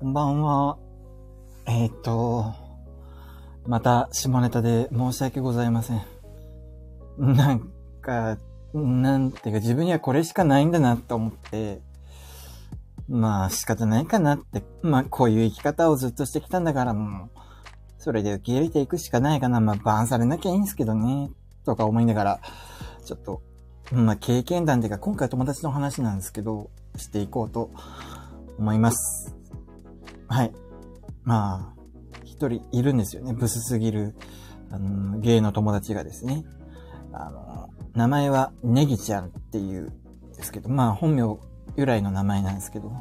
こんばんは。えっ、と、また下ネタで申し訳ございません。なんか、なんていうか自分にはこれしかないんだなと思って、まあ仕方ないかなって、まあこういう生き方をずっとしてきたんだからもう、それで受け入れていくしかないかな。まあバンされなきゃいいんですけどね、とか思いながら、ちょっと、まあ経験談っていうか今回友達の話なんですけど、していこうと思います。はい。まあ、一人いるんですよね。ブスすぎる、あの、ゲイの友達がですね。あの、名前はネギちゃんっていうですけど、まあ本名由来の名前なんですけど、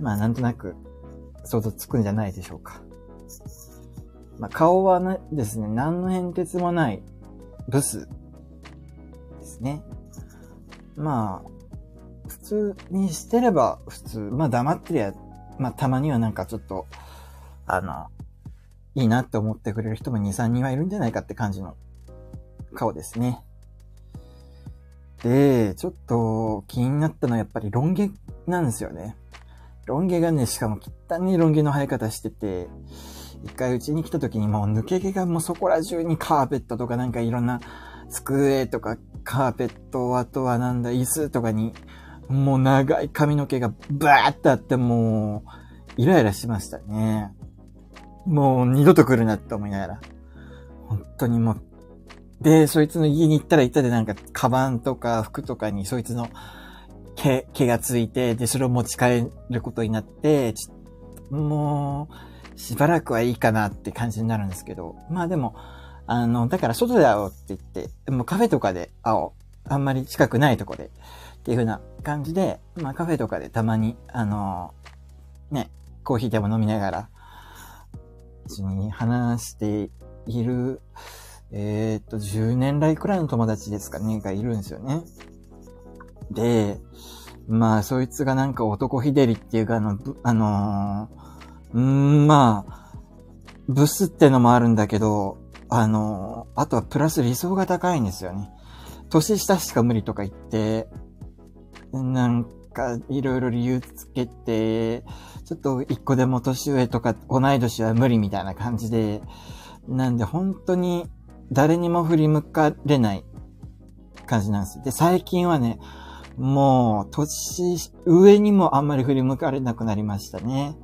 まあなんとなく想像つくんじゃないでしょうか。まあ顔はねですね、何の変哲もないブスですね。まあ、普通にしてれば普通、まあ黙ってりゃ、まあたまにはなんかちょっと、あの、いいなって思ってくれる人も2、3人はいるんじゃないかって感じの顔ですね。で、ちょっと気になったのはやっぱりロン毛なんですよね。ロン毛がね、しかも汚いロン毛の生え方してて、一回うちに来た時にもう抜け毛がもうそこら中にカーペットとかなんかいろんな机とかカーペット、あとはなんだ、椅子とかに、もう長い髪の毛がバーってあってもう、イライラしましたね。もう二度と来るなって思いながら。本当にもうで、そいつの家に行ったら行ったでなんか、カバンとか服とかにそいつの毛、毛がついて、で、それを持ち帰ることになって、もう、しばらくはいいかなって感じになるんですけど、まあでも、あの、だから外で会おうって言って、もうカフェとかで会おう。あんまり近くないとこで。っていう風な感じで、まあカフェとかでたまに、あの、ね、コーヒーでも飲みながら、一緒に話しているえー、っと、10年来くらいの友達ですかね、がいるんですよね。で、まあ、そいつがなんか男ひでりっていうか、あの、あのー、んまあ、ブスってのもあるんだけど、あのー、あとはプラス理想が高いんですよね。年下しか無理とか言って、なんか、いろいろ理由つけて、ちょっと一個でも年上とか同い年は無理みたいな感じで、なんで本当に誰にも振り向かれない感じなんです。で、最近はね、もう、年上にもあんまり振り向かれなくなりましたね。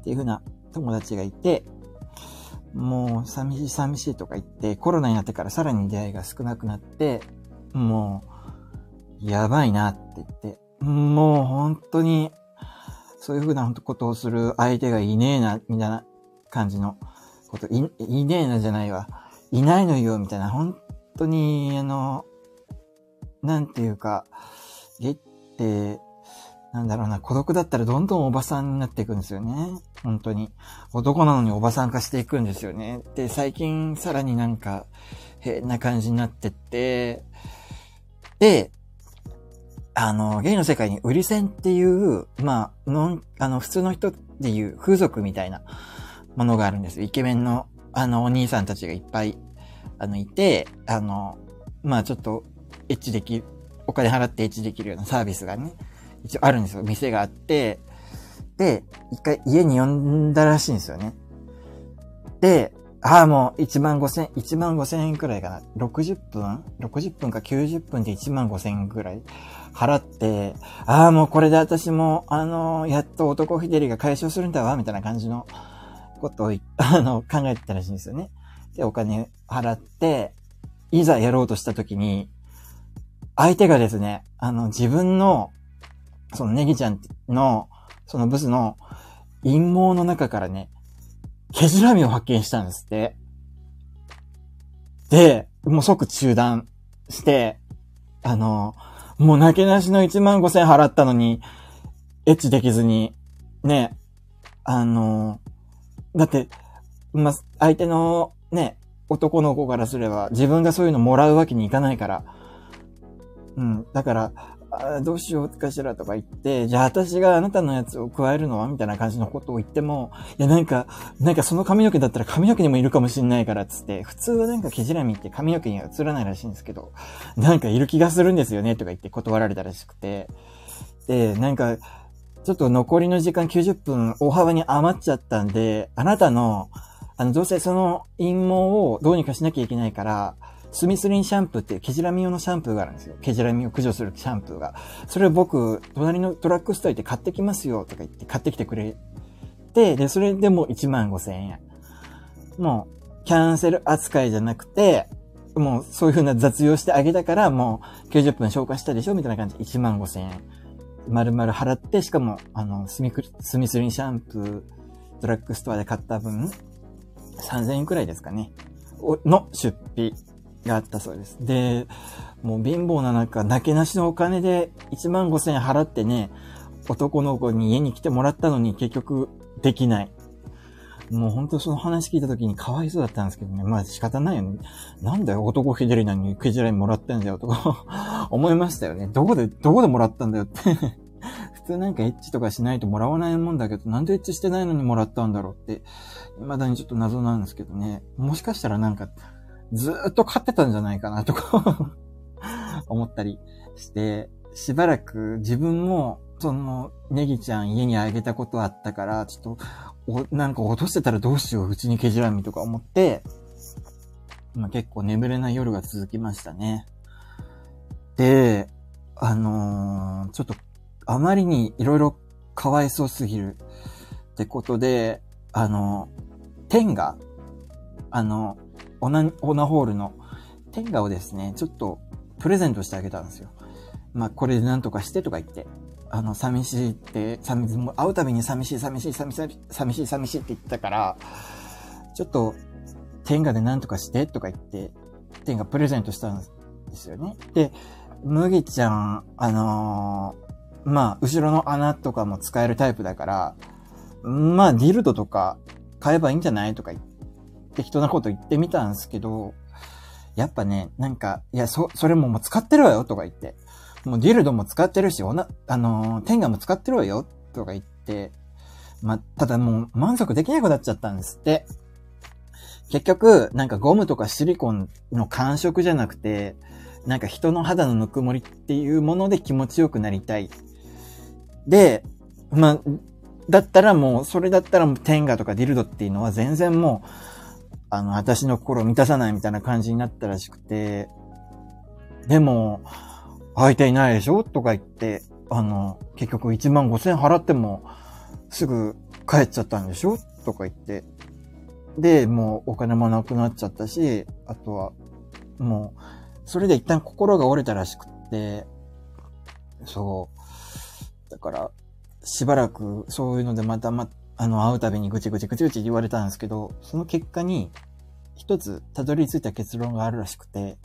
っていう風な友達がいて、もう、寂しい寂しいとか言って、コロナになってからさらに出会いが少なくなって、もう、やばいなって言って、もう本当に、そういう風なことをする相手がいねえな、みたいな感じのこと、い、いねえなじゃないわ。いないのよ、みたいな、本当に、あの、なんていうか、ゲって、なんだろうな、孤独だったらどんどんおばさんになっていくんですよね。本当に。男なのにおばさん化していくんですよね。で、最近さらになんか変な感じになってって、で、あの、ゲイの世界に売り線っていう、まあ、のあの、普通の人でいう風俗みたいなものがあるんですよ。イケメンのあの、お兄さんたちがいっぱい、あの、いて、あの、まあちょっと、エッチできる、お金払ってエッチできるようなサービスがね、一応あるんですよ。店があって、一回家に呼んだらしいんですよね。で、ああ、もう1万5千、1万5千円くらいかな。60分 ?60 分か90分で1万5千円くらい払って、ああ、もうこれで私も、あのー、やっと男ひでりが解消するんだわ、みたいな感じのことを、あの、考えてたらしいんですよね。で、お金払って、いざやろうとしたときに、相手がですね、あの、自分の、そのネギちゃんの、そのブスの陰謀の中からね、毛じらみを発見したんですって。で、もう即中断して、あの、もうなけなしの1万5千払ったのに、エッチできずに、ね、あの、だって、ま、相手のね、男の子からすれば自分がそういうのもらうわけにいかないから。うん。だから、あどうしようかしらとか言って、じゃあ私があなたのやつを加えるのはみたいな感じのことを言っても、いやなんか、なんかその髪の毛だったら髪の毛にもいるかもしんないからっつって、普通はなんか毛じらみって髪の毛には映らないらしいんですけど、なんかいる気がするんですよねとか言って断られたらしくて、で、なんか、ちょっと残りの時間90分大幅に余っちゃったんで、あなたの、あの、どうせその陰毛をどうにかしなきゃいけないから、スミスリンシャンプーっていうケジラミ用のシャンプーがあるんですよ。ケジラミを駆除するシャンプーが。それを僕、隣のドラッグストア行って買ってきますよとか言って買ってきてくれて、で、それでも1万5千円。もう、キャンセル扱いじゃなくて、もうそういう風な雑用してあげたから、もう90分消化したでしょみたいな感じで1万5千円。丸々払って、しかも、あの、スミクスミスリンシャンプー、ドラッグストアで買った分、3000円くらいですかね。の出費があったそうです。で、もう貧乏な中、なけなしのお金で1万5千円払ってね、男の子に家に来てもらったのに結局できない。もう本当その話聞いた時にかわいそうだったんですけどね。まあ仕方ないよね。なんだよ、男ひでりなのにクジラにもらってんだよとか 思いましたよね。どこで、どこでもらったんだよって 普通なんかエッチとかしないともらわないもんだけど、なんでエッチしてないのにもらったんだろうって、未だにちょっと謎なんですけどね。もしかしたらなんか、ずっと飼ってたんじゃないかなとか 思ったりして、しばらく自分も、その、ネギちゃん家にあげたことあったから、ちょっと、お、なんか落としてたらどうしよう、うちにケジラミとか思って、まあ、結構眠れない夜が続きましたね。で、あのー、ちょっと、あまりにいろいろかわいそうすぎるってことで、あの、テンガ、あの、オナ、オナホールのテンガをですね、ちょっとプレゼントしてあげたんですよ。まあ、これで何とかしてとか言って。あの、寂しいって、寂しい、もう会うたびに寂しい、寂しい、寂しい、寂しい、寂しいって言ってたから、ちょっと、天下で何とかしてとか言って、天下プレゼントしたんですよね。で、麦ちゃん、あのー、まあ、後ろの穴とかも使えるタイプだから、まあ、ディルドとか買えばいいんじゃないとか言って、適当なこと言ってみたんですけど、やっぱね、なんか、いや、そ、それももう使ってるわよとか言って。もうディルドも使ってるし、おな、あのー、テンガも使ってるわよとか言って、まただもう満足できなくなっちゃったんですって。結局、なんかゴムとかシリコンの感触じゃなくて、なんか人の肌のぬくもりっていうもので気持ちよくなりたい。で、ま、だったらもう、それだったらもうテンガとかディルドっていうのは全然もう、あの、私の心を満たさないみたいな感じになったらしくて、でも、相手いないでしょ？とか言って、あの、結局1万5千払っても、すぐ帰っちゃったんでしょ？とか言って。で、もうお金もなくなっちゃったし、あとは、もう、それで一旦心が折れたらしくって、そう。だから、しばらくそういうのでまたま、あの、会うたびにぐちぐちぐちぐち言われたんですけど、その結果に、一つたどり着いた結論があるらしくて、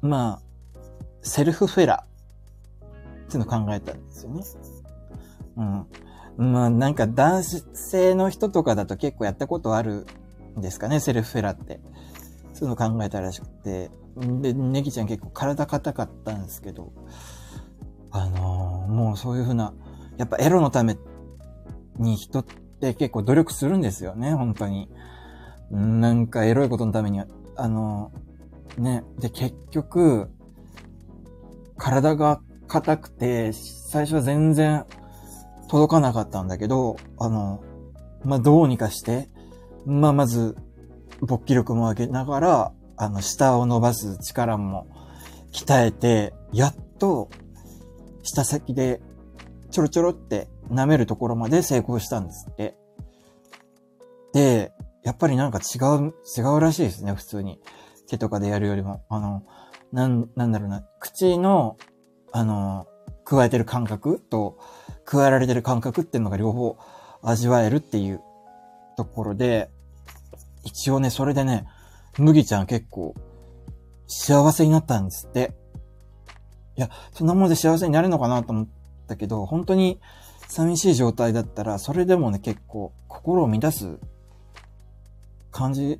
まあ、セルフフェラっていうのを考えたんですよね。うん。まあなんか男性の人とかだと結構やったことあるんですかね、セルフフェラって。そういうの考えたらしくて。で、ネギちゃん結構体硬かったんですけど、あのー、もうそういうふうな、やっぱエロのために人って結構努力するんですよね、本当に。なんかエロいことのためには、あの、ね。で、結局、体が硬くて、最初は全然届かなかったんだけど、あの、まあ、どうにかして、まあ、まず、勃起力も上げながら、あの、下を伸ばす力も鍛えて、やっと、下先で、ちょろちょろって舐めるところまで成功したんですって。で、やっぱりなんか違う、違うらしいですね、普通に。手とかでやるよりも。あの、なん、なんだろうな、口の、あの、加えてる感覚と、加えられてる感覚っていうのが両方味わえるっていうところで、一応ね、それでね、麦ちゃん結構幸せになったんですって。いや、そんなもので幸せになるのかなと思ったけど、本当に寂しい状態だったら、それでもね、結構心を乱す感じ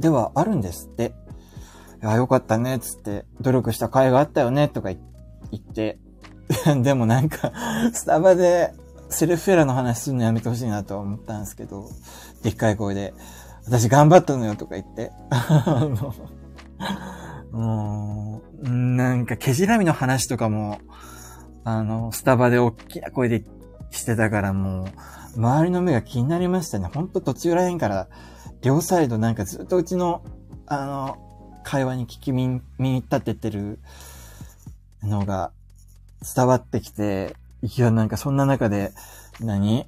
ではあるんですって。いや、よかったね、つって、努力した甲斐があったよね、とか言って、でもなんか、スタバでセルフェラの話するのやめてほしいなと思ったんですけど、でっかい声で、私頑張ったのよとか言って、もう、なんか、ケジラミの話とかも、あの、スタバで大きな声で言っしてたからもう、周りの目が気になりましたね。ほんと途中らへんから、両サイドなんかずっとうちの、あの、会話に聞き耳立ててるのが伝わってきて、いや、なんかそんな中で、何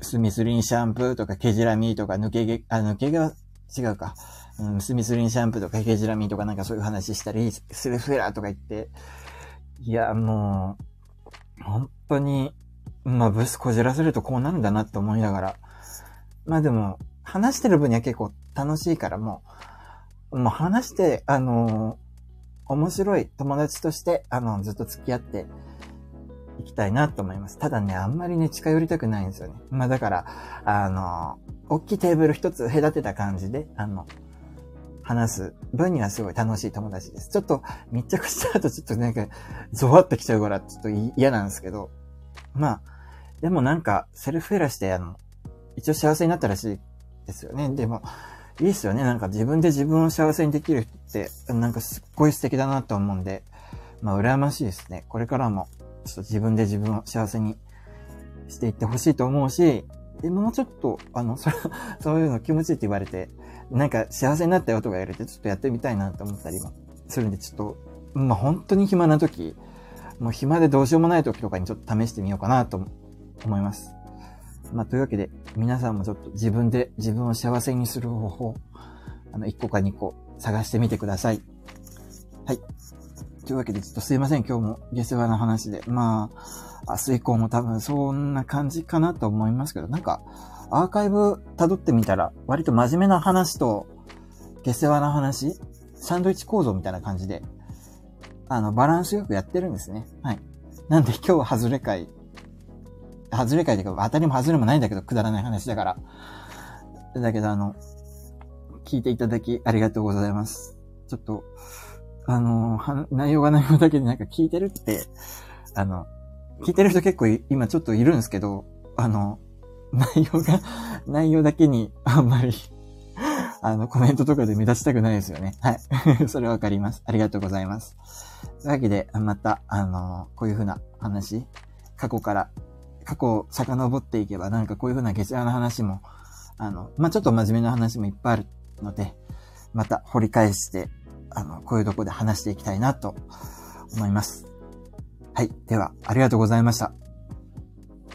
スミスリンシャンプーとかケジラミーとか抜け毛、あ、抜け毛は違うか。うん、スミスリンシャンプーとかケジラミーとかなんかそういう話したり、スルフェラーとか言って、いや、もう、本当に、まあ、ブスこじらせるとこうなるんだなって思いながら。まあでも、話してる分には結構楽しいからもう、もう話して、あのー、面白い友達として、あの、ずっと付き合っていきたいなと思います。ただね、あんまりね、近寄りたくないんですよね。まあだから、あのー、大きいテーブル一つ隔てた感じで、あの、話す分にはすごい楽しい友達です。ちょっと密着した後ちょっとなんかゾワってきちゃうからちょっと嫌なんですけど、まあ、でもなんかセルフエラして、あの、一応幸せになったらしいですよね。でも、いいっすよね。なんか自分で自分を幸せにできるって、なんかすっごい素敵だなと思うんで、まあ羨ましいですね。これからも、ちょっと自分で自分を幸せにしていってほしいと思うし、でもうちょっと、あの、そ、そういうの気持ちいいって言われて、なんか幸せになったよとか言われて、ちょっとやってみたいなと思ったりもするんで、ちょっと、まあ本当に暇な時、もう暇でどうしようもない時とかにちょっと試してみようかなと思います。まあというわけで、皆さんもちょっと自分で自分を幸せにする方法、あの、1個か2個探してみてください。はい。というわけで、ちょっとすいません。今日も下世話な話で。まあ、明日以降も多分そんな感じかなと思いますけど、なんか、アーカイブ辿ってみたら、割と真面目な話と、下世話な話、サンドイッチ構造みたいな感じで、あの、バランスよくやってるんですね。はい。なんで今日は外れ会、外れ会というか、当たりも外れもないんだけど、くだらない話だから。だけど、あの、聞いていただきありがとうございます。ちょっと、あの、内容が内容だけでなんか聞いてるって、あの、聞いてる人結構今ちょっといるんですけど、あの、内容が、内容だけにあんまりあの、コメントとかで目立ちたくないですよね。はい。それわかります。ありがとうございます。というわけで、また、あの、こういうふうな話、過去から、過去を遡っていけば、なんかこういうふうな月夜の話も、あの、まあ、ちょっと真面目な話もいっぱいあるので、また掘り返して、あの、こういうとこで話していきたいなと思います。はい。では、ありがとうございました。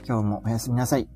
今日もおやすみなさい。